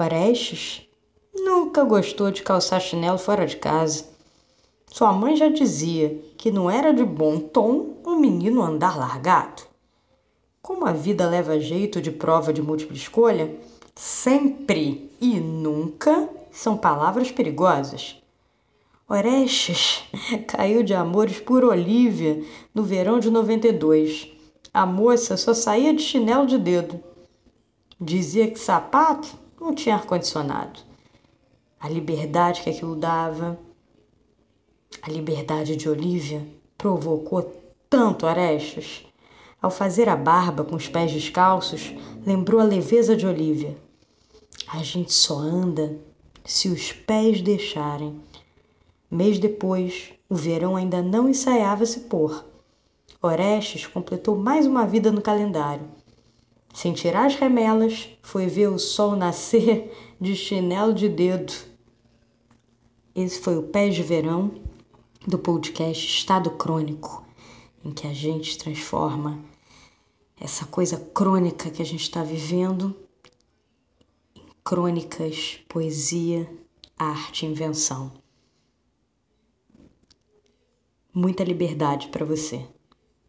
Orestes nunca gostou de calçar chinelo fora de casa. Sua mãe já dizia que não era de bom tom um menino andar largado. Como a vida leva jeito de prova de múltipla escolha, sempre e nunca são palavras perigosas. Orestes caiu de amores por Olívia no verão de 92. A moça só saía de chinelo de dedo. Dizia que sapato não tinha ar-condicionado. A liberdade que aquilo dava, a liberdade de Olívia, provocou tanto Orestes. Ao fazer a barba com os pés descalços, lembrou a leveza de Olívia. A gente só anda se os pés deixarem. Mês depois, o verão ainda não ensaiava se pôr. Orestes completou mais uma vida no calendário. Sem tirar as remelas, foi ver o sol nascer de chinelo de dedo. Esse foi o Pés de Verão do podcast Estado Crônico, em que a gente transforma essa coisa crônica que a gente está vivendo em crônicas, poesia, arte, invenção muita liberdade para você.